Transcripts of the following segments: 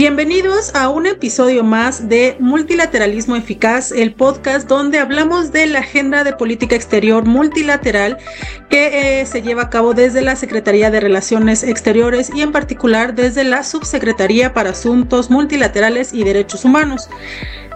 Bienvenidos a un episodio más de Multilateralismo Eficaz, el podcast donde hablamos de la agenda de política exterior multilateral que eh, se lleva a cabo desde la Secretaría de Relaciones Exteriores y en particular desde la Subsecretaría para Asuntos Multilaterales y Derechos Humanos.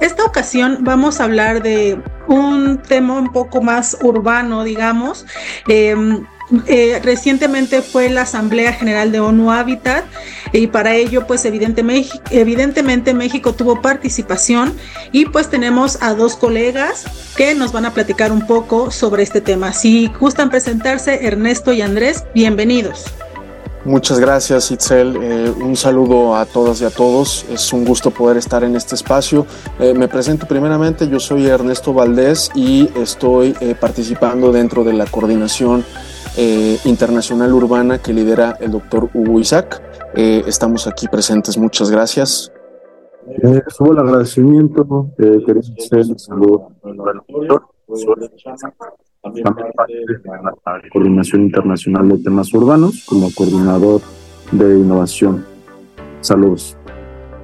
Esta ocasión vamos a hablar de un tema un poco más urbano, digamos. Em, eh, recientemente fue la Asamblea General de ONU Habitat y para ello pues evidentemente, México tuvo participación y pues tenemos a dos colegas que nos van a platicar un poco sobre este tema. Si gustan presentarse, Ernesto y Andrés, bienvenidos. Muchas gracias, Itzel. Eh, un saludo a todas y a todos. Es un gusto poder estar en este espacio. Eh, me presento primeramente, yo soy Ernesto Valdés y estoy participando dentro de la coordinación eh, internacional urbana que lidera el doctor Hugo Isaac. Eh, estamos aquí presentes, muchas gracias. Eh, subo el agradecimiento, eh, queremos hacer el saludo al doctor, también parte de la Coordinación Internacional de Temas Urbanos como coordinador de innovación. Saludos.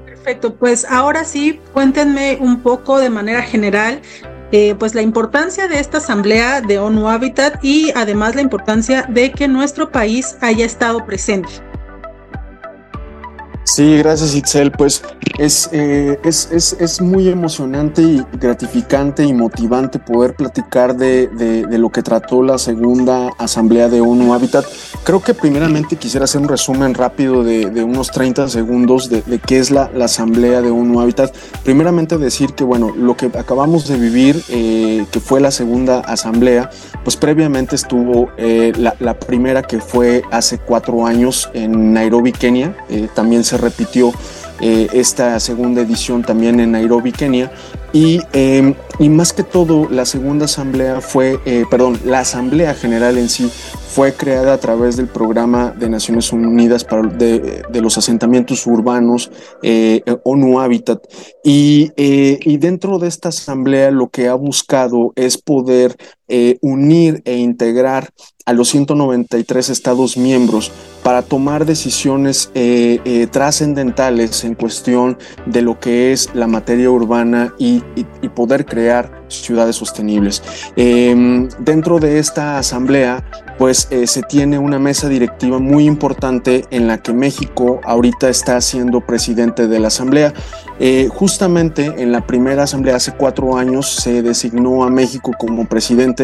Perfecto, pues ahora sí, cuéntenme un poco de manera general eh, pues la importancia de esta asamblea de ONU Habitat y además la importancia de que nuestro país haya estado presente. Sí, gracias Itzel. Pues es, eh, es, es, es, muy emocionante y gratificante y motivante poder platicar de, de, lo que trató la segunda asamblea de ONU Habitat. Creo que primeramente quisiera hacer un resumen rápido de, de unos 30 segundos de, qué es la, la, asamblea de ONU Habitat. Primeramente decir que, bueno, lo que acabamos de vivir, eh, que fue la segunda asamblea, pues previamente estuvo eh, la, la, primera que fue hace cuatro años en Nairobi, Kenia. también se repitió eh, esta segunda edición también en Nairobi, Kenia. Y, em, y, más que todo, la segunda asamblea fue, eh, perdón, la asamblea general en sí fue creada a través del programa de Naciones Unidas de, de los asentamientos urbanos, eh, ONU Habitat. Y, y, dentro de esta asamblea lo que ha buscado es poder unir e integrar a los 193 Estados miembros para tomar decisiones eh, eh, trascendentales en cuestión de lo que es la materia urbana y, y, poder crear ciudades sostenibles. Eh, dentro de esta asamblea, pues eh, se tiene una mesa directiva muy importante en la que México ahorita está siendo presidente de la asamblea. Eh, justamente en la primera asamblea hace cuatro años se designó a México como presidente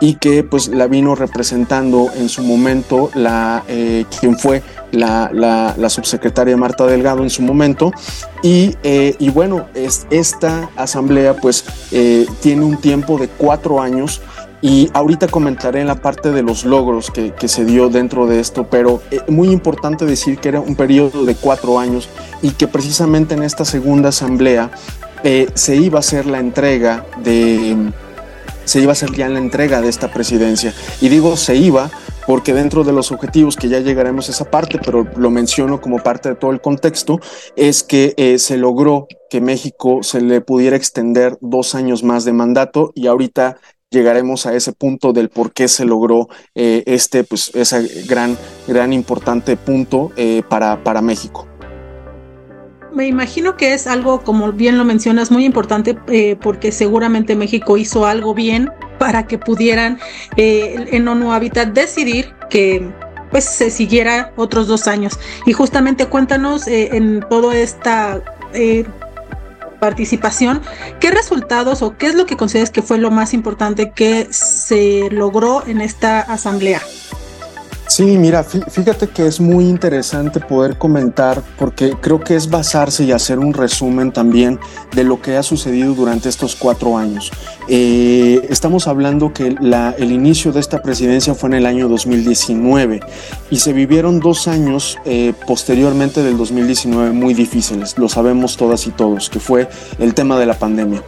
y que pues la vino representando en su momento la eh, quien fue la, la, subsecretaria Marta Delgado en su momento. Y, eh, y bueno, es, esta asamblea pues eh, tiene un tiempo de cuatro años y ahorita comentaré en la parte de los logros que, se dio dentro de esto, pero es muy importante decir que era un periodo de cuatro años y que precisamente en esta segunda asamblea se iba a hacer la entrega de se iba a hacer ya la entrega de esta presidencia. Y digo se iba porque dentro de los objetivos, que ya llegaremos a esa parte, pero lo menciono como parte de todo el contexto, es que eh, se logró que México se le pudiera extender dos años más de mandato y ahorita llegaremos a ese punto del por qué se logró eh, este, pues, ese gran, gran importante punto eh, para, para México. Me imagino que es algo, como bien lo mencionas, muy importante eh, porque seguramente México hizo algo bien para que pudieran eh, en ONU Habitat decidir que pues se siguiera otros dos años. Y justamente cuéntanos eh, en toda esta eh, participación, ¿qué resultados o qué es lo que consideras que fue lo más importante que se logró en esta asamblea? Sí, mira, fíjate que es muy interesante poder comentar porque creo que es basarse y hacer un resumen también de lo que ha sucedido durante estos cuatro años. Eh, estamos hablando que el inicio de esta presidencia fue en el año 2019 y se vivieron dos años eh, posteriormente del 2019 muy difíciles, lo sabemos todas y todos, que fue el tema de la pandemia.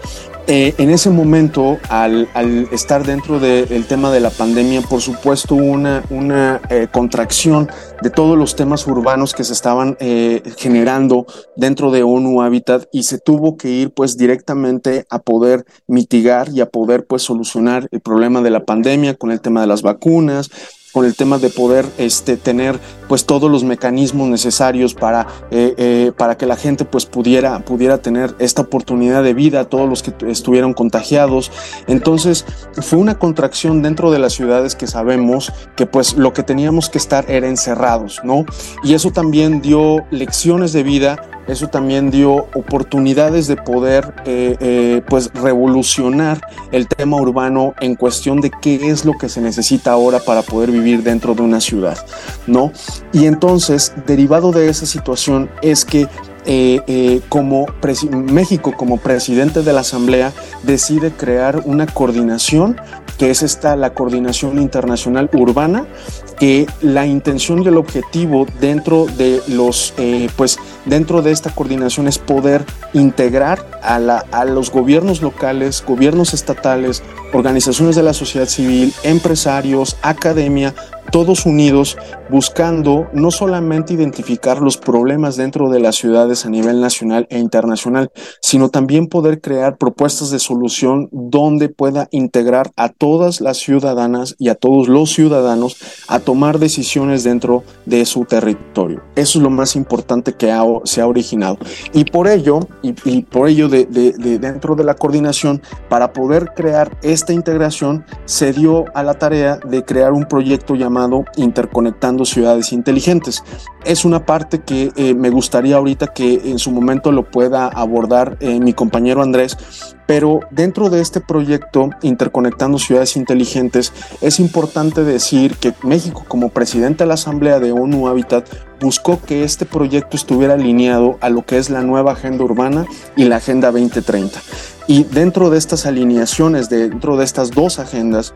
Eh, en ese momento, al, estar dentro del tema de la pandemia, por supuesto, una, una eh, contracción de todos los temas urbanos que se estaban eh, generando dentro de ONU Habitat y se tuvo que ir pues directamente a poder mitigar y a poder pues solucionar el problema de la pandemia con el tema de las vacunas, con el tema de poder este, tener pues todos los mecanismos necesarios para, eh, eh, para que la gente pues pudiera, pudiera tener esta oportunidad de vida, todos los que estuvieron contagiados. Entonces fue una contracción dentro de las ciudades que sabemos que pues lo que teníamos que estar era encerrados, ¿no? Y eso también dio lecciones de vida eso también dio oportunidades de poder eh, eh, pues revolucionar el tema urbano en cuestión de qué es lo que se necesita ahora para poder vivir dentro de una ciudad, ¿no? Y entonces, derivado de esa situación es que eh, como México como presidente de la Asamblea decide crear una coordinación que es esta la coordinación internacional urbana que la intención y el objetivo dentro de los pues dentro de esta coordinación es poder integrar a, la, a los gobiernos locales, gobiernos estatales, organizaciones de la sociedad civil, empresarios, academia, todos unidos buscando no solamente identificar los problemas dentro de las ciudades a nivel nacional e internacional, sino también poder crear propuestas de solución donde pueda integrar a todas las ciudadanas y a todos los ciudadanos a tomar decisiones dentro de su territorio. Eso es lo más importante que se ha originado. Y por ello, y, por ello de dentro de la coordinación, para poder crear esta integración, se dio a la tarea de crear un proyecto llamado Interconectando Ciudades Inteligentes. Es una parte que eh, me gustaría ahorita que en su momento lo pueda abordar eh, mi compañero Andrés, pero dentro de este proyecto Interconectando Ciudades Inteligentes es importante decir que México como presidente de la Asamblea de ONU Habitat buscó que este proyecto estuviera alineado a lo que es la nueva agenda urbana y la Agenda 2030. Y dentro de estas alineaciones, dentro de estas dos agendas,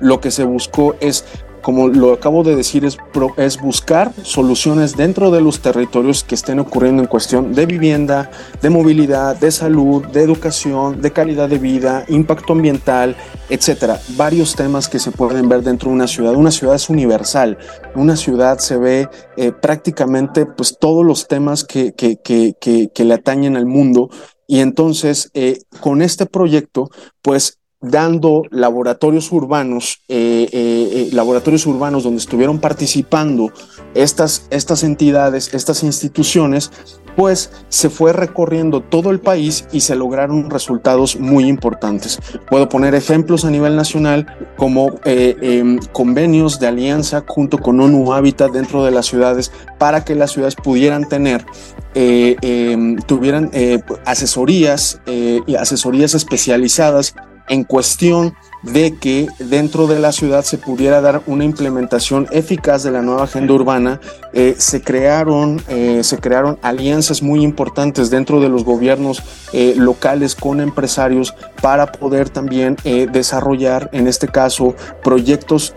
lo que se buscó es como lo acabo de decir, es, es buscar soluciones dentro de los territorios que estén ocurriendo en cuestión de vivienda, de movilidad, de salud, de educación, de calidad de vida, impacto ambiental, etcétera. Varios temas que se pueden ver dentro de una ciudad. Una ciudad es universal. Una ciudad se ve eh, prácticamente pues todos los temas que, que, que, que, le atañen al mundo. Y entonces, eh, con este proyecto, pues dando laboratorios urbanos, eh, eh, eh, laboratorios urbanos donde estuvieron participando estas, estas entidades, estas instituciones, pues se fue recorriendo todo el país y se lograron resultados muy importantes. Puedo poner ejemplos a nivel nacional como em, convenios de alianza junto con ONU Habitat dentro de las ciudades para que las ciudades pudieran tener, em, tuvieran asesorías y asesorías especializadas en cuestión de que dentro de la ciudad se pudiera dar una implementación eficaz de la nueva agenda urbana, eh, se, crearon, eh, se crearon alianzas muy importantes dentro de los gobiernos eh, locales con empresarios para poder también desarrollar, en este caso, proyectos,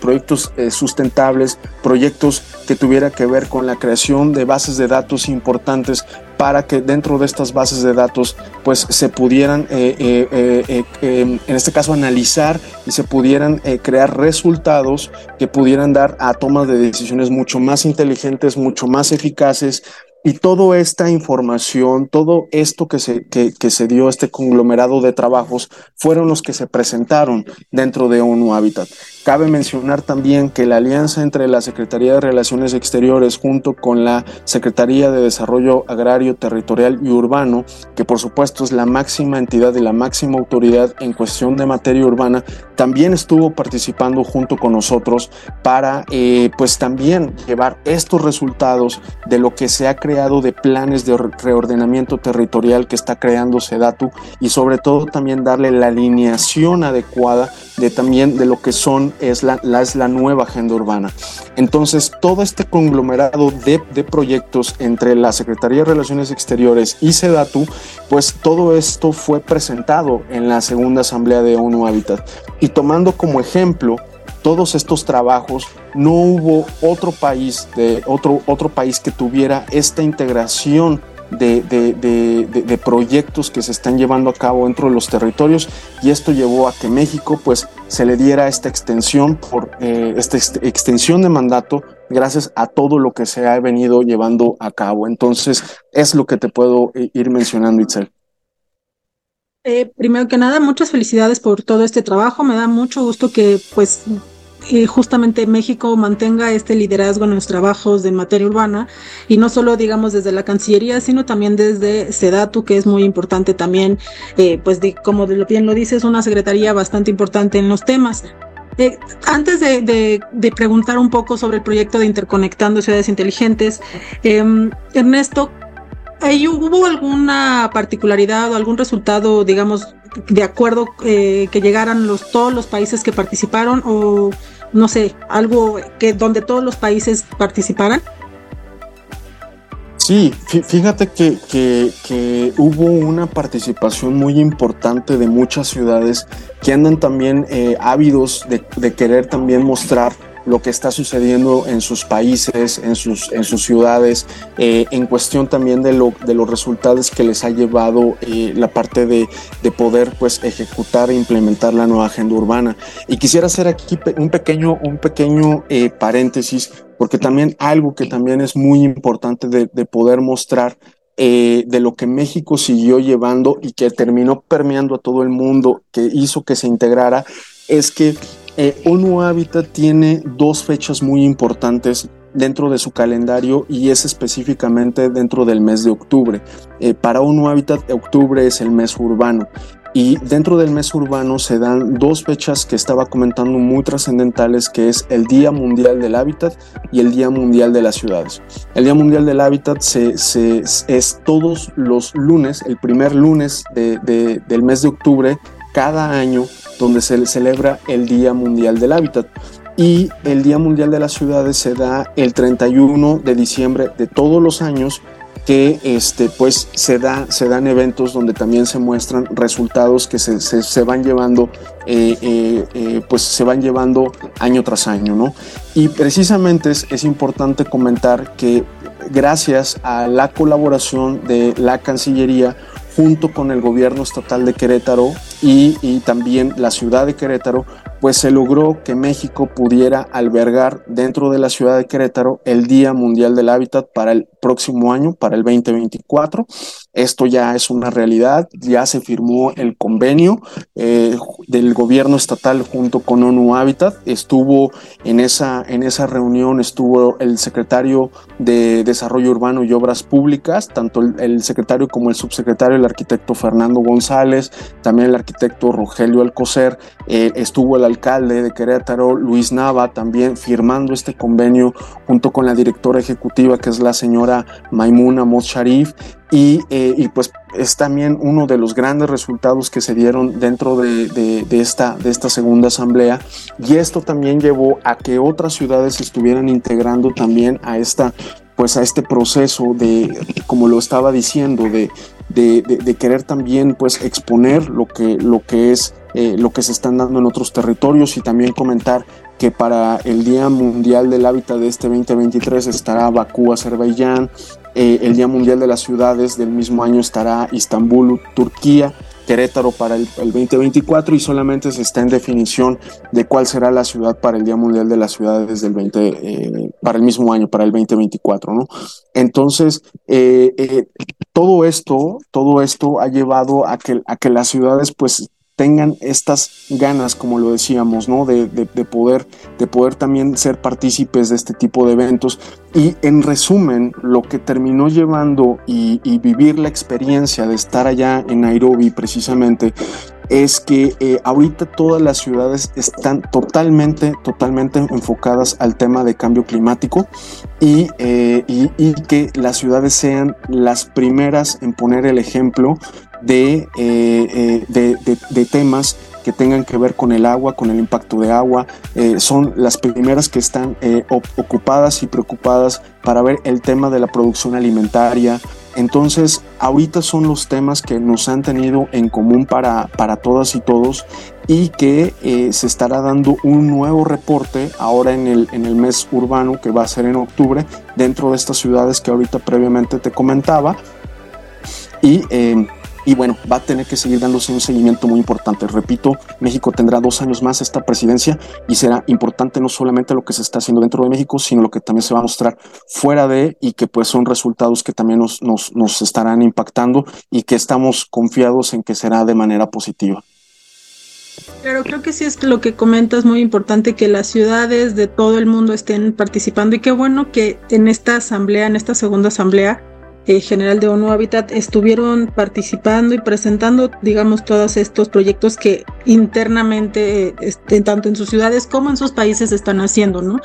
proyectos sustentables, proyectos que tuviera que ver con la creación de bases de datos importantes para que dentro de estas bases de datos pues se pudieran, eh, eh, eh, em, en este caso, analizar y se pudieran crear resultados que pudieran dar a tomas de decisiones mucho más inteligentes, mucho más eficaces, y toda esta información, todo esto que se, que, que, se dio, este conglomerado de trabajos, fueron los que se presentaron dentro de ONU Habitat. Cabe mencionar también que la alianza entre la Secretaría de Relaciones Exteriores junto con la Secretaría de Desarrollo Agrario, Territorial y Urbano, que por supuesto es la máxima entidad y la máxima autoridad en cuestión de materia urbana, también estuvo participando junto con nosotros para eh, pues también llevar estos resultados de lo que se ha creado de planes de reordenamiento territorial que está creando SEDATU y sobre todo también darle la alineación adecuada de también de lo que son es la, es la nueva agenda urbana. Entonces, todo este conglomerado de, de, proyectos entre la Secretaría de Relaciones Exteriores y SEDATU, pues todo esto fue presentado en la segunda asamblea de ONU Habitat. Y tomando como ejemplo todos estos trabajos, no hubo otro país, de, otro, otro país que tuviera esta integración de, de, de, proyectos que se están llevando a cabo dentro de los territorios y esto llevó a que México pues se le diera esta extensión por eh, esta extensión de mandato gracias a todo lo que se ha venido llevando a cabo. Entonces es lo que te puedo eh, ir mencionando, Itzel. Eh, primero que nada, muchas felicidades por todo este trabajo. Me da mucho gusto que pues eh, justamente México mantenga este liderazgo en los trabajos de materia urbana y no solo digamos desde la Cancillería, sino también desde SEDATU, que es muy importante también, eh, pues de, como bien lo dices, una secretaría bastante importante en los temas. Eh, antes de, preguntar un poco sobre el proyecto de Interconectando Ciudades Inteligentes, em, Ernesto, ¿Hubo alguna particularidad o algún resultado, digamos, de acuerdo eh, que llegaran los, todos los países que participaron o no sé, algo que donde todos los países participaran? Sí, fíjate que, que, hubo una participación muy importante de muchas ciudades que andan también eh, ávidos de, de, querer también mostrar lo que está sucediendo en sus países, en sus, en sus ciudades, eh, en cuestión también de, lo, de los resultados que les ha llevado eh, la parte de, de, poder pues, ejecutar e implementar la nueva agenda urbana. Y quisiera hacer aquí un pequeño, un pequeño eh, paréntesis, porque también algo que también es muy importante de, de poder mostrar de lo que México siguió llevando y que terminó permeando a todo el mundo, que hizo que se integrara, es que eh, ONU Habitat tiene dos fechas muy importantes dentro de su calendario y es específicamente dentro del mes de octubre. Eh, para ONU Habitat, octubre es el mes urbano. Y dentro del mes urbano se dan dos fechas que estaba comentando muy trascendentales, que es el Día Mundial del Hábitat y el Día Mundial de las Ciudades. El Día Mundial del Hábitat es todos los lunes, el primer lunes del mes de octubre, cada año donde se celebra el Día Mundial del Hábitat. Y el Día Mundial de las Ciudades se da el 31 de diciembre de todos los años que este, pues se, da, se dan eventos donde también se muestran resultados que se, se, van llevando eh, eh, eh, pues se van llevando año tras año ¿no? y precisamente es, es importante comentar que gracias a la colaboración de la Cancillería junto con el gobierno estatal de Querétaro y, y, también la ciudad de Querétaro, pues se logró que México pudiera albergar dentro de la ciudad de Querétaro el Día Mundial del Hábitat para el próximo año, para el 2024. Esto ya es una realidad, ya se firmó el convenio eh, del gobierno estatal junto con ONU Habitat. Estuvo en esa, en esa reunión, estuvo el secretario de Desarrollo Urbano y Obras Públicas, tanto el, secretario como el subsecretario, el arquitecto Fernando González, también el arquitecto Rogelio Alcocer, eh, estuvo el alcalde de Querétaro, Luis Nava, también firmando este convenio junto con la directora ejecutiva, que es la señora Maimuna Mos Sharif, y, eh, y, pues es también uno de los grandes resultados que se dieron dentro de, de, esta, de esta segunda asamblea. Y esto también llevó a que otras ciudades estuvieran integrando también a esta pues a este proceso de como lo estaba diciendo de, de querer también pues exponer lo que lo que es eh, lo que se están dando en otros territorios y también comentar que para el Día Mundial del Hábitat de este 2023 estará Bakú, Azerbaiyán, eh, el Día Mundial de las Ciudades del mismo año estará Istambul, Turquía, Querétaro para el, 2024 y solamente se está en definición de cuál será la ciudad para el Día Mundial de las Ciudades del 20, eh, para el mismo año, para el 2024, ¿no? Entonces, todo esto, todo esto ha llevado a que, a que las ciudades pues tengan estas ganas, como lo decíamos, ¿no? De, poder, de poder también ser partícipes de este tipo de eventos. Y en resumen, lo que terminó llevando y, vivir la experiencia de estar allá en Nairobi precisamente es que eh, ahorita todas las ciudades están totalmente, totalmente enfocadas al tema de cambio climático y, eh, y, que las ciudades sean las primeras en poner el ejemplo de, eh, eh, de, de, temas que tengan que ver con el agua, con el impacto de agua. Eh, son las primeras que están eh, ocupadas y preocupadas para ver el tema de la producción alimentaria. Entonces, ahorita son los temas que nos han tenido en común para, para todas y todos y que eh, se estará dando un nuevo reporte ahora en el, en el mes urbano que va a ser en octubre dentro de estas ciudades que ahorita previamente te comentaba. Y y bueno, va a tener que seguir dándose un seguimiento muy importante. Repito, México tendrá dos años más esta presidencia y será importante no solamente lo que se está haciendo dentro de México, sino lo que también se va a mostrar fuera de y que pues son resultados que también nos, nos, nos estarán impactando y que estamos confiados en que será de manera positiva. Pero creo que sí es lo que comentas muy importante que las ciudades de todo el mundo estén participando y qué bueno que en esta asamblea, en esta segunda asamblea, eh, general de ONU Habitat estuvieron participando y presentando, digamos, todos estos proyectos que internamente, este, tanto en sus ciudades como en sus países, están haciendo, ¿no?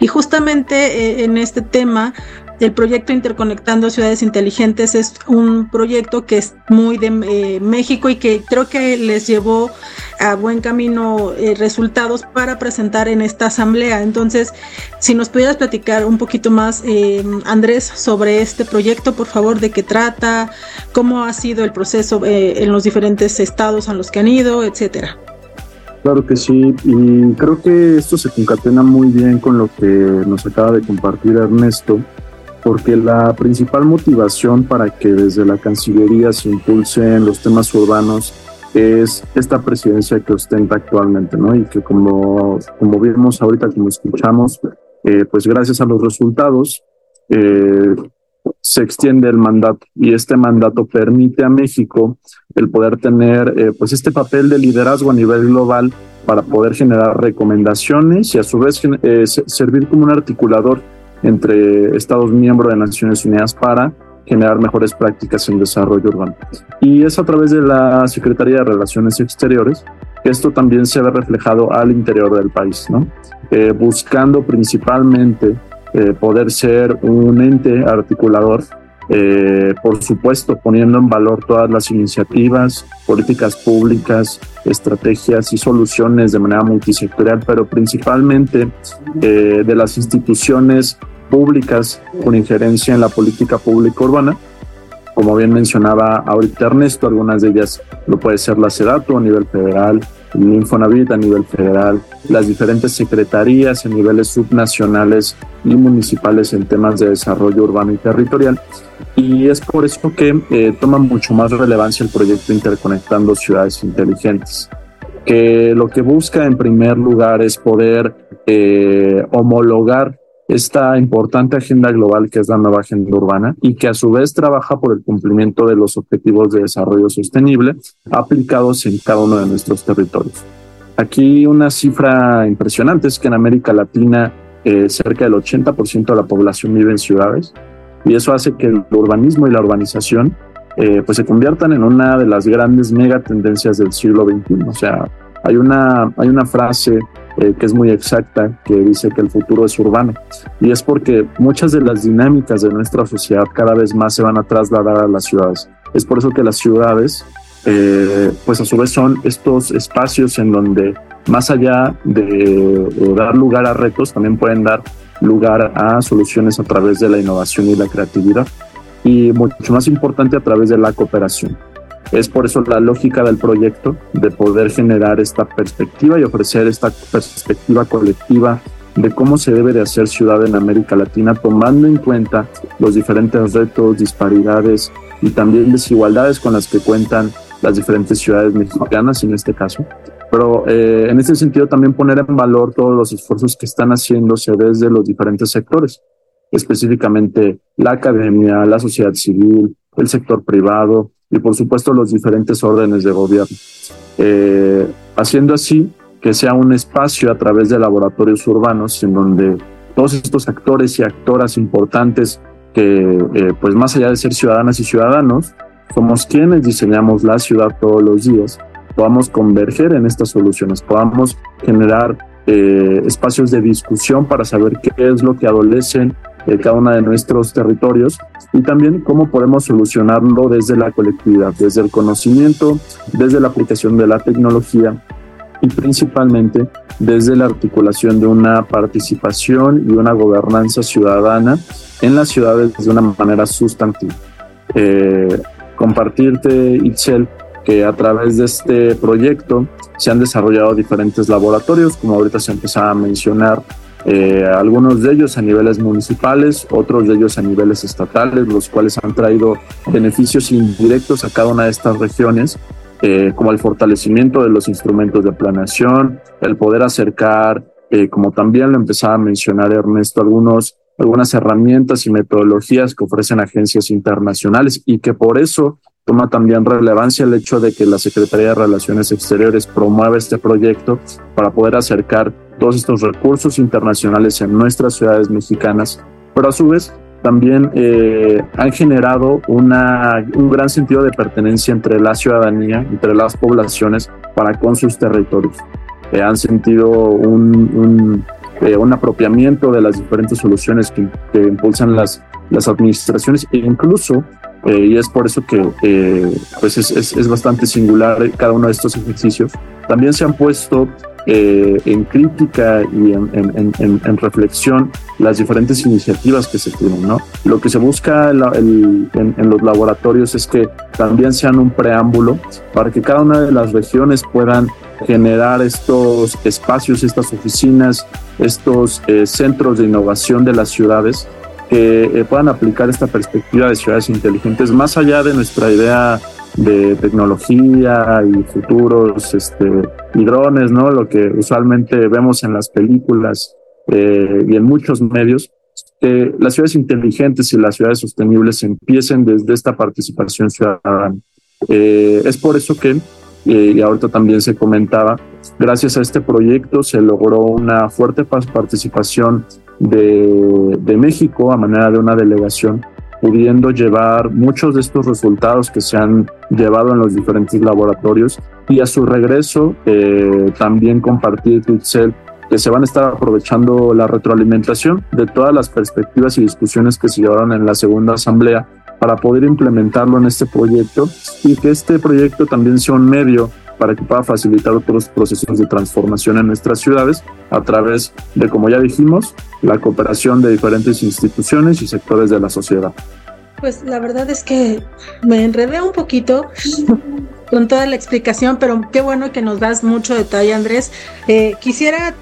Y justamente eh, en este tema, el proyecto Interconectando Ciudades Inteligentes es un proyecto que es muy de eh, México y que creo que les llevó a buen camino eh, resultados para presentar en esta asamblea. Entonces, si nos pudieras platicar un poquito más, eh, Andrés, sobre este proyecto, por favor, de qué trata, cómo ha sido el proceso en los diferentes estados a los que han ido, etcétera. Claro que sí, y creo que esto se concatena muy bien con lo que nos acaba de compartir Ernesto porque la principal motivación para que desde la Cancillería se impulsen los temas urbanos es esta presidencia que ostenta actualmente, ¿no? Y que como, como vimos ahorita, como escuchamos, eh, pues gracias a los resultados eh, se extiende el mandato y este mandato permite a México el poder tener eh, pues este papel de liderazgo a nivel global para poder generar recomendaciones y a su vez servir como un articulador entre Estados miembros de Naciones Unidas para generar mejores prácticas en desarrollo urbano. Y es a través de la Secretaría de Relaciones Exteriores que esto también se ve reflejado al interior del país, ¿no? Eh, buscando principalmente eh, poder ser un ente articulador eh, por supuesto poniendo en valor todas las iniciativas, políticas públicas, estrategias y soluciones de manera multisectorial, pero principalmente eh, de las instituciones públicas con injerencia en la política pública urbana. Como bien mencionaba ahorita Ernesto, algunas de ellas lo puede ser la SEDATO a nivel federal, el Infonavit a nivel federal, las diferentes secretarías en niveles subnacionales y municipales en temas de desarrollo urbano y territorial. Y es por eso que eh, toma mucho más relevancia el proyecto Interconectando Ciudades Inteligentes, que lo que busca en primer lugar es poder eh, homologar esta importante agenda global que es la nueva agenda urbana y que a su vez trabaja por el cumplimiento de los objetivos de desarrollo sostenible aplicados en cada uno de nuestros territorios. Aquí una cifra impresionante es que en América Latina eh, cerca del 80% de la población vive en ciudades y eso hace que el urbanismo y la urbanización eh, pues se conviertan en una de las grandes megatendencias del siglo XXI. O sea, hay una, hay una frase eh, que es muy exacta, que dice que el futuro es urbano. Y es porque muchas de las dinámicas de nuestra sociedad cada vez más se van a trasladar a las ciudades. Es por eso que las ciudades, eh, pues a su vez son estos espacios en donde más allá de, de dar lugar a retos, también pueden dar lugar a soluciones a través de la innovación y la creatividad. Y mucho más importante a través de la cooperación. Es por eso la lógica del proyecto, de poder generar esta perspectiva y ofrecer esta perspectiva colectiva de cómo se debe de hacer ciudad en América Latina, tomando en cuenta los diferentes retos, disparidades y también desigualdades con las que cuentan las diferentes ciudades mexicanas en este caso. Pero eh, en este sentido también poner en valor todos los esfuerzos que están haciéndose desde los diferentes sectores, específicamente la academia, la sociedad civil, el sector privado, y por supuesto los diferentes órdenes de gobierno. Eh, haciendo así que sea un espacio a través de laboratorios urbanos en donde todos estos actores y actoras importantes que eh, pues más allá de ser ciudadanas y ciudadanos, somos quienes diseñamos la ciudad todos los días, podamos converger en estas soluciones, podamos generar eh, espacios de discusión para saber qué es lo que adolecen de cada uno de nuestros territorios y también cómo podemos solucionarlo desde la colectividad, desde el conocimiento, desde la aplicación de la tecnología y principalmente desde la articulación de una participación y una gobernanza ciudadana en las ciudades de una manera sustantiva. Eh, compartirte, Itzel, que a través de este proyecto se han desarrollado diferentes laboratorios, como ahorita se empezaba a mencionar, eh, algunos de ellos a niveles municipales, otros de ellos a niveles estatales, los cuales han traído beneficios indirectos a cada una de estas regiones, eh, como el fortalecimiento de los instrumentos de planeación, el poder acercar, eh, como también lo empezaba a mencionar Ernesto, algunos, algunas herramientas y metodologías que ofrecen agencias internacionales y que por eso toma también relevancia el hecho de que la Secretaría de Relaciones Exteriores promueve este proyecto para poder acercar todos estos recursos internacionales en nuestras ciudades mexicanas, pero a su vez también eh, han generado una, un gran sentido de pertenencia entre la ciudadanía, entre las poblaciones para con sus territorios. Eh, han sentido un, un, eh, un, apropiamiento de las diferentes soluciones que, impulsan las, las administraciones e incluso eh, y es por eso que eh, pues es, es, es, bastante singular cada uno de estos ejercicios. También se han puesto eh, en crítica y en, en, en, en, reflexión las diferentes iniciativas que se tienen. ¿no? Lo que se busca en, los laboratorios es que también sean un preámbulo para que cada una de las regiones puedan generar estos espacios, estas oficinas, estos eh, centros de innovación de las ciudades que eh, puedan aplicar esta perspectiva de ciudades inteligentes más allá de nuestra idea de tecnología y futuros este, y drones, ¿no? Lo que usualmente vemos en las películas eh, y en muchos medios, las ciudades inteligentes y las ciudades sostenibles empiecen desde esta participación ciudadana. Es por eso que, eh, y ahorita también se comentaba, gracias a este proyecto se logró una fuerte participación de, de México a manera de una delegación pudiendo llevar muchos de estos resultados que se han llevado en los diferentes laboratorios y a su regreso eh, también compartir Pixel que se van a estar aprovechando la retroalimentación de todas las perspectivas y discusiones que se llevaron en la segunda asamblea para poder implementarlo en este proyecto y que este proyecto también sea un medio para que pueda facilitar otros procesos de transformación en nuestras ciudades a través de, como ya dijimos, la cooperación de diferentes instituciones y sectores de la sociedad. Pues la verdad es que me enredé un poquito con toda la explicación, pero qué bueno que nos das mucho detalle, Andrés. Eh, quisiera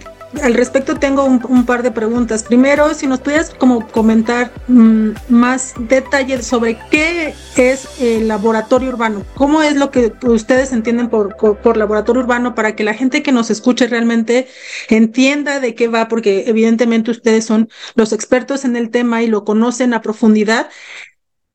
al respecto tengo un, par de preguntas. Primero, si nos pudieras como comentar mmm, más detalles sobre qué es el laboratorio urbano, cómo es lo que ustedes entienden por, por laboratorio urbano para que la gente que nos escuche realmente entienda de qué va, porque evidentemente ustedes son los expertos en el tema y lo conocen a profundidad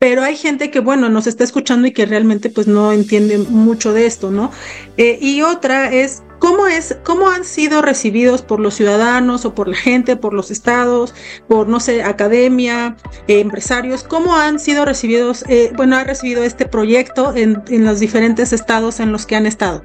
pero hay gente que, bueno, nos está escuchando y que realmente pues no entiende mucho de esto, ¿no? Eh, y otra es, ¿cómo es, cómo han sido recibidos por los ciudadanos o por la gente, por los estados, por, no sé, academia, eh, empresarios? ¿Cómo han sido recibidos, eh, bueno, ha recibido este proyecto en, en los diferentes estados en los que han estado?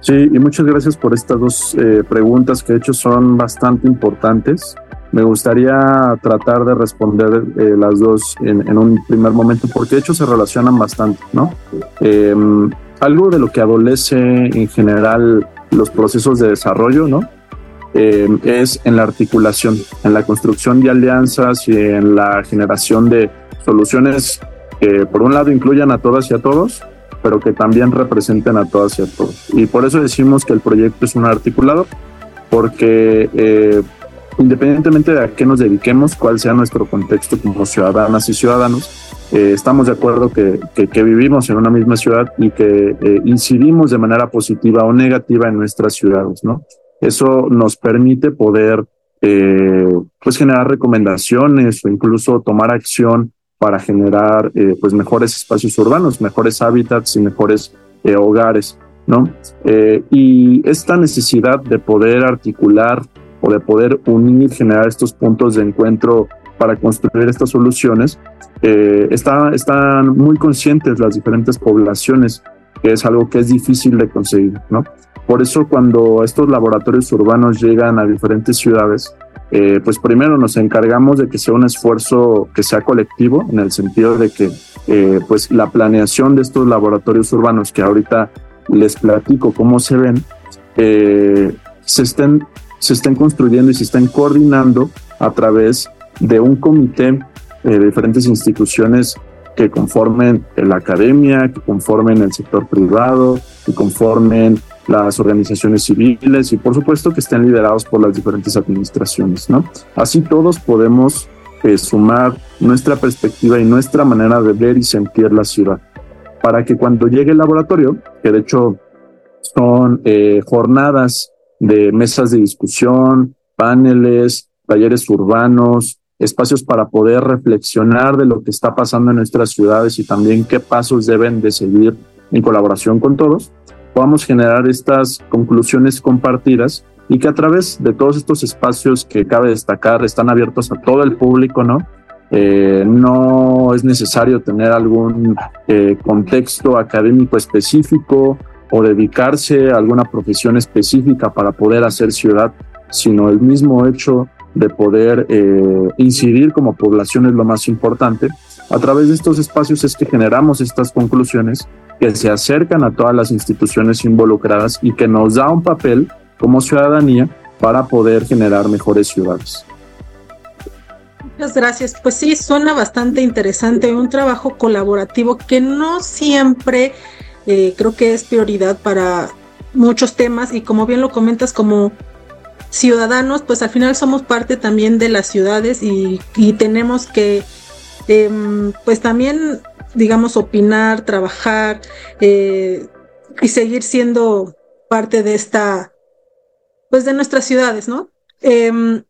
Sí, y muchas gracias por estas dos eh, preguntas que de hecho son bastante importantes. Me gustaría tratar de responder las dos en, en, un primer momento porque de hecho se relacionan bastante, ¿no? Eh, algo de lo que adolece en general los procesos de desarrollo, ¿no? Eh, es en la articulación, en la construcción de alianzas y en la generación de soluciones que por un lado incluyan a todas y a todos, pero que también representen a todas y a todos. Y por eso decimos que el proyecto es un articulador, porque eh, independientemente de a qué nos dediquemos, cuál sea nuestro contexto como ciudadanas y ciudadanos, eh, estamos de acuerdo que, que, vivimos en una misma ciudad y que eh, incidimos de manera positiva o negativa en nuestras ciudades, ¿no? Eso nos permite poder, eh, pues, generar recomendaciones o incluso tomar acción para generar, pues, mejores espacios urbanos, mejores hábitats y mejores hogares, ¿no? y esta necesidad de poder articular o de poder unir, generar estos puntos de encuentro para construir estas soluciones, eh, está, están muy conscientes las diferentes poblaciones que es algo que es difícil de conseguir, ¿no? Por eso cuando estos laboratorios urbanos llegan a diferentes ciudades, eh, pues primero nos encargamos de que sea un esfuerzo que sea colectivo, en el sentido de que eh, pues la planeación de estos laboratorios urbanos que ahorita les platico cómo se ven, eh, se, estén, se estén construyendo y se estén coordinando a través de un comité de diferentes instituciones que conformen la academia, que conformen el sector privado, que conformen las organizaciones civiles y por supuesto que estén liderados por las diferentes administraciones, ¿no? Así todos podemos eh, sumar nuestra perspectiva y nuestra manera de ver y sentir la ciudad para que cuando llegue el laboratorio, que de hecho son eh, jornadas de mesas de discusión, paneles, talleres urbanos, espacios para poder reflexionar de lo que está pasando en nuestras ciudades y también qué pasos deben de seguir en colaboración con todos, podamos generar estas conclusiones compartidas y que a través de todos estos espacios que cabe destacar están abiertos a todo el público, ¿no? Eh, no es necesario tener algún eh, contexto académico específico o dedicarse a alguna profesión específica para poder hacer ciudad, sino el mismo hecho de poder eh, incidir como población es lo más importante. A través de estos espacios es que generamos estas conclusiones que se acercan a todas las instituciones involucradas y que nos da un papel como ciudadanía para poder generar mejores ciudades. Muchas gracias. Pues sí, suena bastante interesante, un trabajo colaborativo que no siempre eh, creo que es prioridad para muchos temas y como bien lo comentas como ciudadanos, pues al final somos parte también de las ciudades y, tenemos que, em, pues también, digamos, opinar, trabajar eh, y seguir siendo parte de esta, pues de nuestras ciudades, ¿no? Em,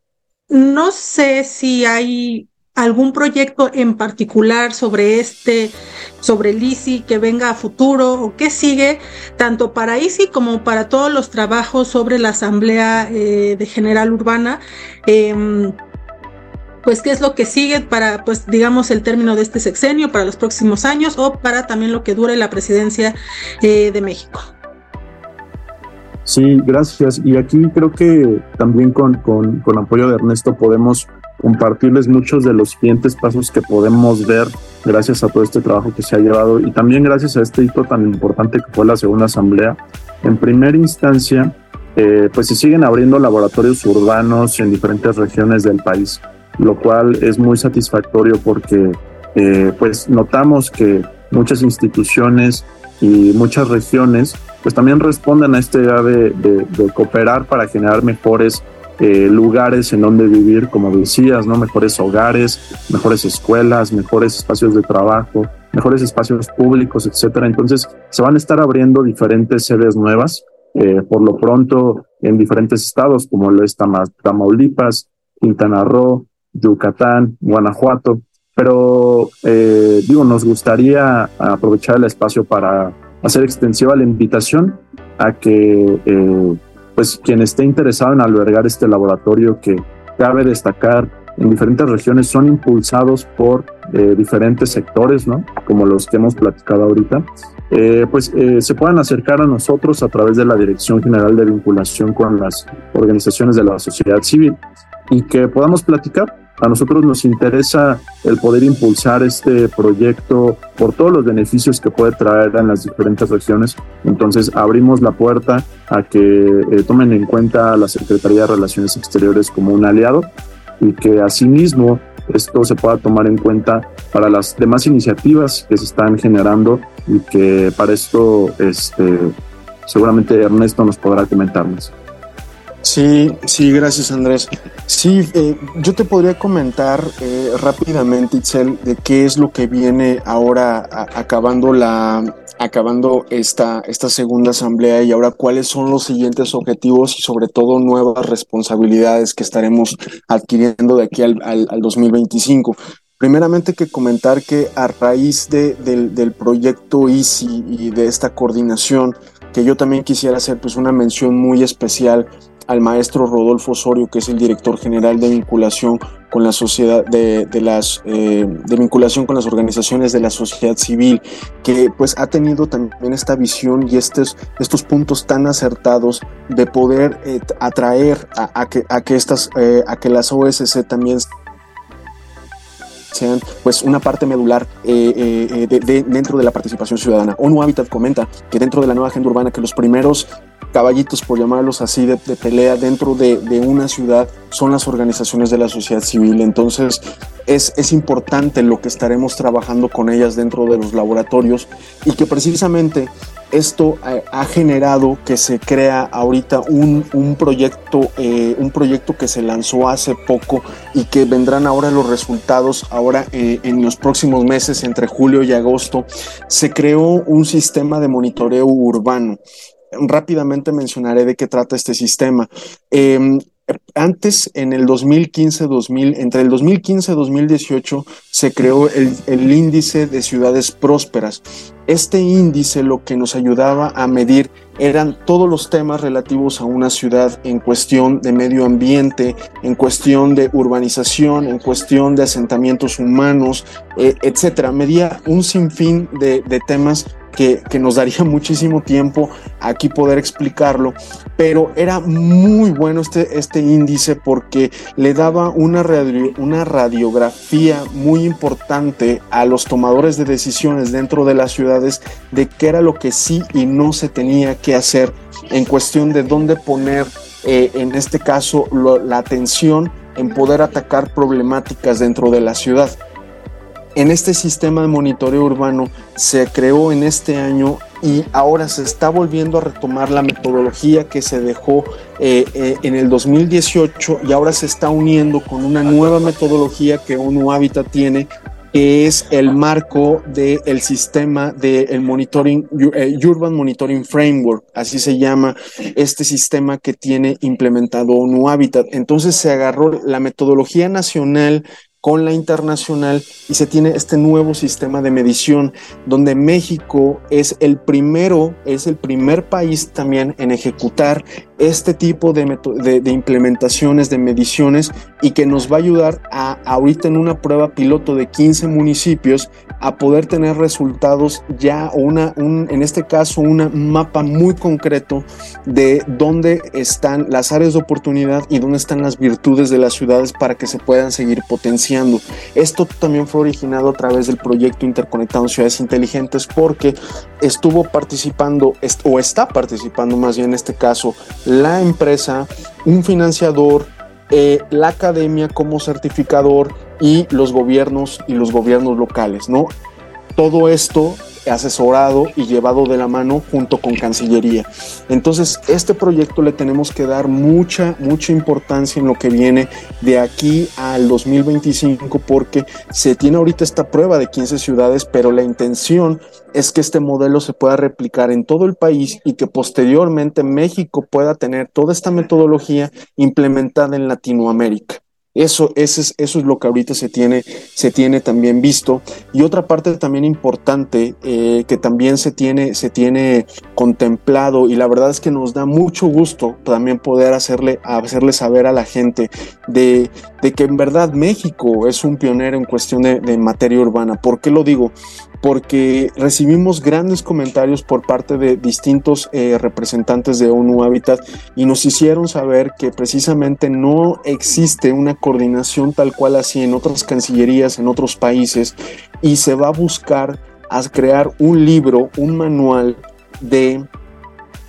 no sé si hay algún proyecto en particular sobre este, sobre el ICI que venga a futuro o qué sigue, tanto para ICI como para todos los trabajos sobre la Asamblea eh, de General Urbana. Em, pues qué es lo que sigue para, pues digamos, el término de este sexenio, para los próximos años o para también lo que dure la presidencia eh, de México. Sí, gracias. Y aquí creo que también con, con, con apoyo de Ernesto podemos compartirles muchos de los siguientes pasos que podemos ver gracias a todo este trabajo que se ha llevado y también gracias a este hito tan importante que fue la segunda asamblea. En primera instancia, eh, pues se siguen abriendo laboratorios urbanos en diferentes regiones del país, lo cual es muy satisfactorio porque eh, pues notamos que muchas instituciones y muchas regiones pues también responden a esta idea de, de cooperar para generar mejores eh, lugares en donde vivir, como decías, ¿no? Mejores hogares, mejores escuelas, mejores espacios de trabajo, mejores espacios públicos, etcétera. Entonces, se van a estar abriendo diferentes sedes nuevas, eh, por lo pronto en diferentes estados, como lo es Tamaulipas, Quintana Roo, Yucatán, Guanajuato. Pero, eh, digo, nos gustaría aprovechar el espacio para hacer extensiva la invitación a que pues quien esté interesado en albergar este laboratorio que cabe destacar en diferentes regiones son impulsados por eh, diferentes sectores, ¿no? Como los que hemos platicado ahorita, eh, pues eh, se puedan acercar a nosotros a través de la Dirección General de Vinculación con las organizaciones de la sociedad civil y que podamos platicar a nosotros nos interesa el poder impulsar este proyecto por todos los beneficios que puede traer en las diferentes regiones. Entonces abrimos la puerta a que eh, tomen en cuenta la Secretaría de Relaciones Exteriores como un aliado y que asimismo esto se pueda tomar en cuenta para las demás iniciativas que se están generando y que para esto este, seguramente Ernesto nos podrá comentar más. Sí, sí, gracias Andrés. Sí, eh, yo te podría comentar eh, rápidamente, Itzel, de qué es lo que viene ahora acabando la acabando esta, esta segunda asamblea y ahora cuáles son los siguientes objetivos y sobre todo nuevas responsabilidades que estaremos adquiriendo de aquí al, al, 2025. Primeramente que comentar que a raíz de, del, del proyecto ICI y de esta coordinación, que yo también quisiera hacer pues una mención muy especial al maestro Rodolfo Osorio, que es el director general de vinculación con la sociedad de, las eh, de vinculación con las organizaciones de la sociedad civil, que pues ha tenido también esta visión y estos, estos puntos tan acertados de poder eh, atraer a, que, a que estas eh, a que las OSC también sean pues una parte medular de, de, dentro de la participación ciudadana. ONU Habitat comenta que dentro de la nueva agenda urbana que los primeros caballitos, por llamarlos así, de, pelea dentro de, una ciudad son las organizaciones de la sociedad civil. Entonces es, es importante lo que estaremos trabajando con ellas dentro de los laboratorios y que precisamente esto ha generado que se crea ahorita un, un proyecto, eh, un proyecto que se lanzó hace poco y que vendrán ahora los resultados ahora eh, en los próximos meses, entre julio y agosto. Se creó un sistema de monitoreo urbano rápidamente mencionaré de qué trata este sistema. Em, antes, en el 2015-2000, entre el 2015 y 2018, se creó el, índice de ciudades prósperas. Este índice lo que nos ayudaba a medir eran todos los temas relativos a una ciudad en cuestión de medio ambiente, en cuestión de urbanización, en cuestión de asentamientos humanos, eh, etcétera. Medía un sinfín de temas que, nos daría muchísimo tiempo aquí poder explicarlo, pero era muy bueno este, este índice porque le daba una, una radiografía muy importante a los tomadores de decisiones dentro de las ciudades de qué era lo que sí y no se tenía que hacer en cuestión de dónde poner, eh, en este caso, la atención en poder atacar problemáticas dentro de la ciudad. En este sistema de monitoreo urbano se creó en este año y ahora se está volviendo a retomar la metodología que se dejó eh, eh, en el 2018 y ahora se está uniendo con una nueva metodología que ONU Habitat tiene que es el marco del sistema del monitoring, eh, Urban Monitoring Framework, así se llama este sistema que tiene implementado ONU Habitat. Entonces se agarró la metodología nacional con la internacional y se tiene este nuevo sistema de medición donde México es el primero, es el primer país también en ejecutar este tipo de, implementaciones, de mediciones y que nos va a ayudar a ahorita en una prueba piloto de 15 municipios a poder tener resultados ya una, un, en este caso, un mapa muy concreto de dónde están las áreas de oportunidad y dónde están las virtudes de las ciudades para que se puedan seguir potenciando. Esto también fue originado a través del proyecto Interconectado Ciudades Inteligentes porque estuvo participando o está participando más bien en este caso la empresa, un financiador, eh, la academia como certificador y los gobiernos y los gobiernos locales, ¿no? Todo esto asesorado y llevado de la mano junto con Cancillería. Entonces, este proyecto le tenemos que dar mucha, mucha importancia en lo que viene de aquí al 2025 porque se tiene ahorita esta prueba de 15 ciudades, pero la intención es que este modelo se pueda replicar en todo el país y que posteriormente México pueda tener toda esta metodología implementada en Latinoamérica. Eso, eso, es, eso es lo que ahorita se tiene, se tiene también visto. Y otra parte también importante eh, que también se tiene, se tiene contemplado y la verdad es que nos da mucho gusto también poder hacerle, hacerle saber a la gente de, de que en verdad México es un pionero en cuestión de, de materia urbana. ¿Por qué lo digo? Porque recibimos grandes comentarios por parte de distintos eh, representantes de ONU Habitat y nos hicieron saber que precisamente no existe una coordinación tal cual así en otras cancillerías, en otros países, y se va a buscar crear un libro, un manual de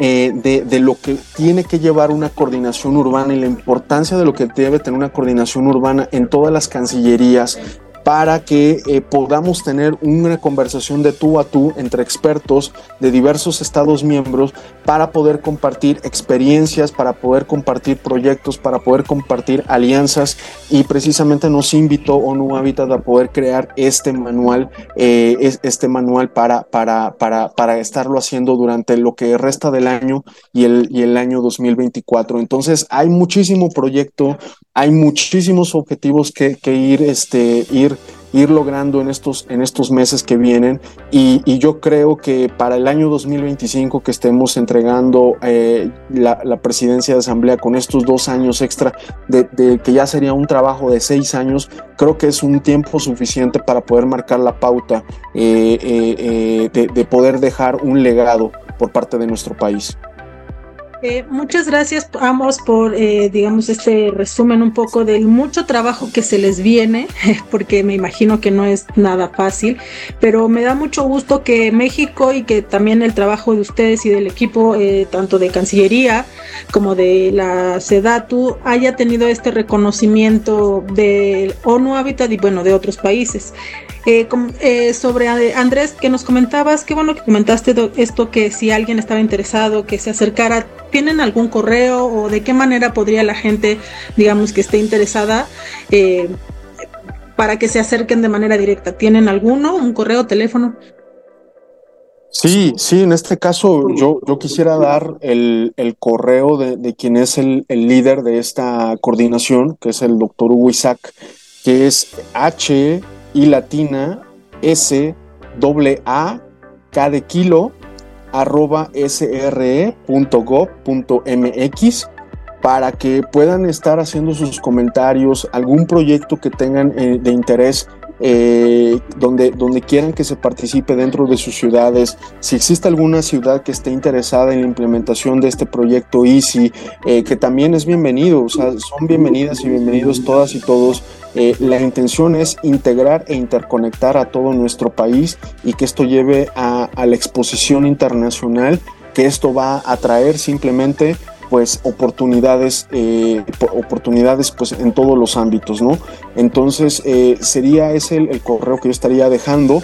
eh, de, de, lo que tiene que llevar una coordinación urbana y la importancia de lo que debe tener una coordinación urbana en todas las cancillerías, para que eh, podamos tener una conversación de tú a tú entre expertos de diversos estados miembros para poder compartir experiencias, para poder compartir proyectos, para poder compartir alianzas y precisamente nos invitó ONU Habitat a poder crear este manual, eh, este manual para, para, para, para estarlo haciendo durante lo que resta del año y el, y el año 2024. Entonces hay muchísimo proyecto, hay muchísimos objetivos que, que ir, este, ir ir, logrando en estos, en estos meses que vienen y, yo creo que para el año 2025 que estemos entregando eh, la, presidencia de asamblea con estos dos años extra de, que ya sería un trabajo de seis años, creo que es un tiempo suficiente para poder marcar la pauta eh, eh, de, de poder dejar un legado por parte de nuestro país. Eh, muchas gracias ambos por, eh, digamos, este resumen un poco del mucho trabajo que se les viene, porque me imagino que no es nada fácil, pero me da mucho gusto que México y que también el trabajo de ustedes y del equipo, eh, tanto de Cancillería como de la SEDATU, haya tenido este reconocimiento del ONU Habitat y, bueno, de otros países. sobre Andrés, que nos comentabas, qué bueno que comentaste esto, que si alguien estaba interesado, que se acercara ¿Tienen algún correo o de qué manera podría la gente, digamos, que esté interesada eh, para que se acerquen de manera directa? ¿Tienen alguno, un correo, teléfono? Sí, sí, en este caso yo, yo quisiera dar el, correo de, quien es el, líder de esta coordinación, que es el doctor Hugo Isaac, que es H y latina S A K de kilo arroba sre.gov.mx para que puedan estar haciendo sus comentarios, algún proyecto que tengan eh, de interés eh, donde, donde quieran que se participe dentro de sus ciudades. Si existe alguna ciudad que esté interesada en la implementación de este proyecto Easy, eh, que también es bienvenido, o sea, son bienvenidas y bienvenidos todas y todos. Eh, la intención es integrar e interconectar a todo nuestro país y que esto lleve a, la exposición internacional que esto va a traer simplemente pues oportunidades, eh, oportunidades pues en todos los ámbitos, ¿no? Entonces eh, sería ese el, correo que yo estaría dejando.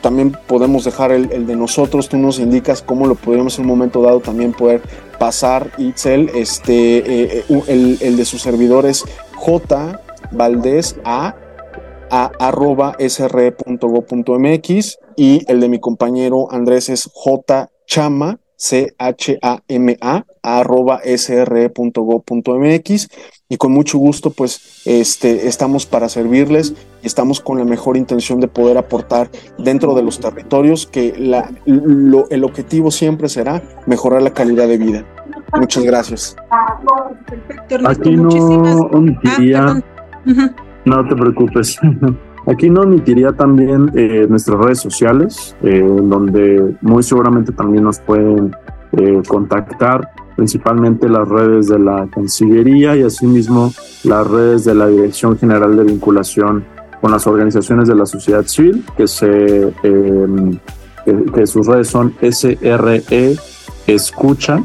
También podemos dejar el, de nosotros, tú nos indicas cómo lo podríamos en un momento dado también poder pasar Itzel, este, el, de sus servidores J Valdés A a arroba sr.go.mx y el de mi compañero Andrés es J Chama C-H-A-M-A arroba sre.gov.mx y con mucho gusto pues este, estamos para servirles y estamos con la mejor intención de poder aportar dentro de los territorios que la, el objetivo siempre será mejorar la calidad de vida. Muchas gracias. Aquí no omitiría, ah, no te preocupes. Aquí no omitiría también eh, nuestras redes sociales, eh, donde muy seguramente también nos pueden eh, contactar, principalmente las redes de la Cancillería y asimismo las redes de la Dirección General de Vinculación con las organizaciones de la sociedad civil, que, se, em, que, sus redes son SRE Escucha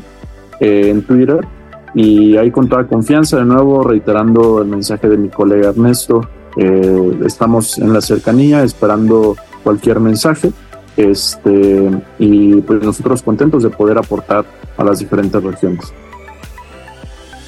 en Twitter. Y ahí con toda confianza, de nuevo reiterando el mensaje de mi colega Ernesto, eh, estamos en la cercanía esperando cualquier mensaje este, y pues nosotros contentos de poder aportar a las diferentes regiones.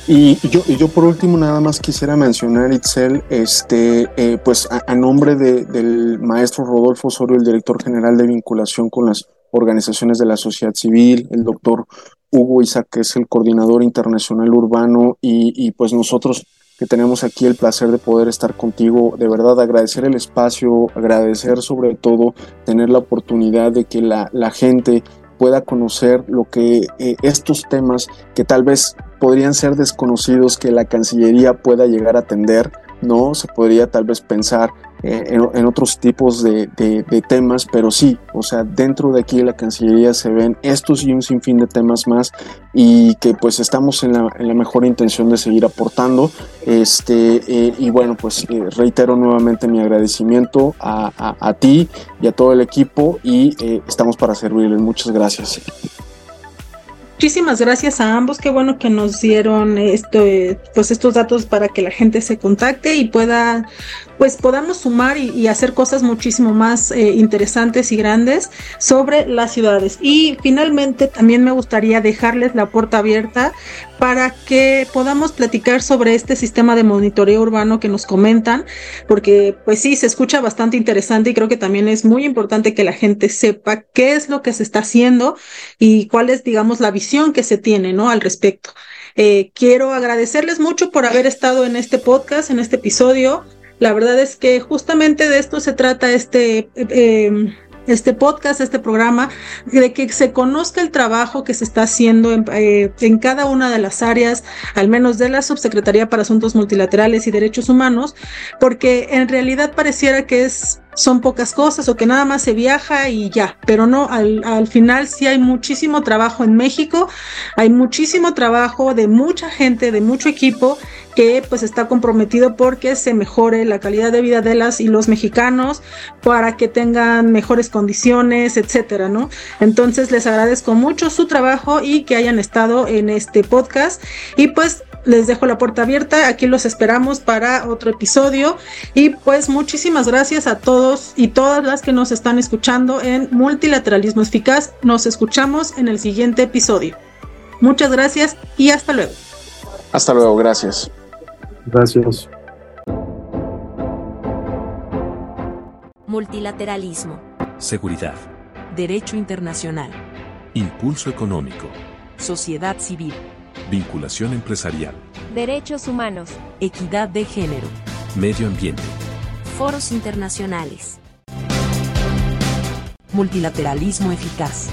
Y yo, yo por último nada más quisiera mencionar, Itzel, este, eh, pues a, nombre del maestro Rodolfo Osorio, el director general de vinculación con las organizaciones de la sociedad civil, el doctor Hugo Isaac, que es el coordinador internacional urbano, y, y pues nosotros que tenemos aquí el placer de poder estar contigo. De verdad, agradecer el espacio, agradecer sobre todo tener la oportunidad de que la, gente pueda conocer lo que eh, estos temas que tal vez podrían ser desconocidos que la Cancillería pueda llegar a atender, ¿no? Se podría tal vez pensar eh, en, otros tipos de, temas, pero sí, o sea, dentro de aquí de la Cancillería se ven estos y un sinfín de temas más y que pues estamos en la, mejor intención de seguir aportando. Este, eh, y bueno, pues eh, reitero nuevamente mi agradecimiento a, a, ti y a todo el equipo y estamos para servirles. Muchas gracias. Muchísimas gracias a ambos. Qué bueno que nos dieron esto, pues estos datos para que la gente se contacte y pueda pues podamos sumar y, hacer cosas muchísimo más eh, interesantes y grandes sobre las ciudades. Y finalmente también me gustaría dejarles la puerta abierta para que podamos platicar sobre este sistema de monitoreo urbano que nos comentan, porque pues sí, se escucha bastante interesante y creo que también es muy importante que la gente sepa qué es lo que se está haciendo y cuál es, digamos, la visión que se tiene, ¿no? Al respecto. Eh, quiero agradecerles mucho por haber estado en este podcast, en este episodio. La verdad es que justamente de esto se trata este, eh, este podcast, este programa, de que se conozca el trabajo que se está haciendo en, eh, en cada una de las áreas, al menos de la Subsecretaría para Asuntos Multilaterales y Derechos Humanos, porque en realidad pareciera que es son pocas cosas o que nada más se viaja y ya, pero no, al, al, final sí hay muchísimo trabajo en México, hay muchísimo trabajo de mucha gente, de mucho equipo que pues está comprometido porque se mejore la calidad de vida de las y los mexicanos para que tengan mejores condiciones, etcétera, ¿no? Entonces les agradezco mucho su trabajo y que hayan estado en este podcast y pues les dejo la puerta abierta, aquí los esperamos para otro episodio y pues muchísimas gracias a todos y todas las que nos están escuchando en Multilateralismo Eficaz. Nos escuchamos en el siguiente episodio. Muchas gracias y hasta luego. Hasta luego, gracias. Gracias. Multilateralismo. Seguridad. Derecho internacional. Impulso económico. Sociedad civil. Vinculación empresarial. Derechos humanos. Equidad de género. Medio ambiente. Foros internacionales. Multilateralismo eficaz.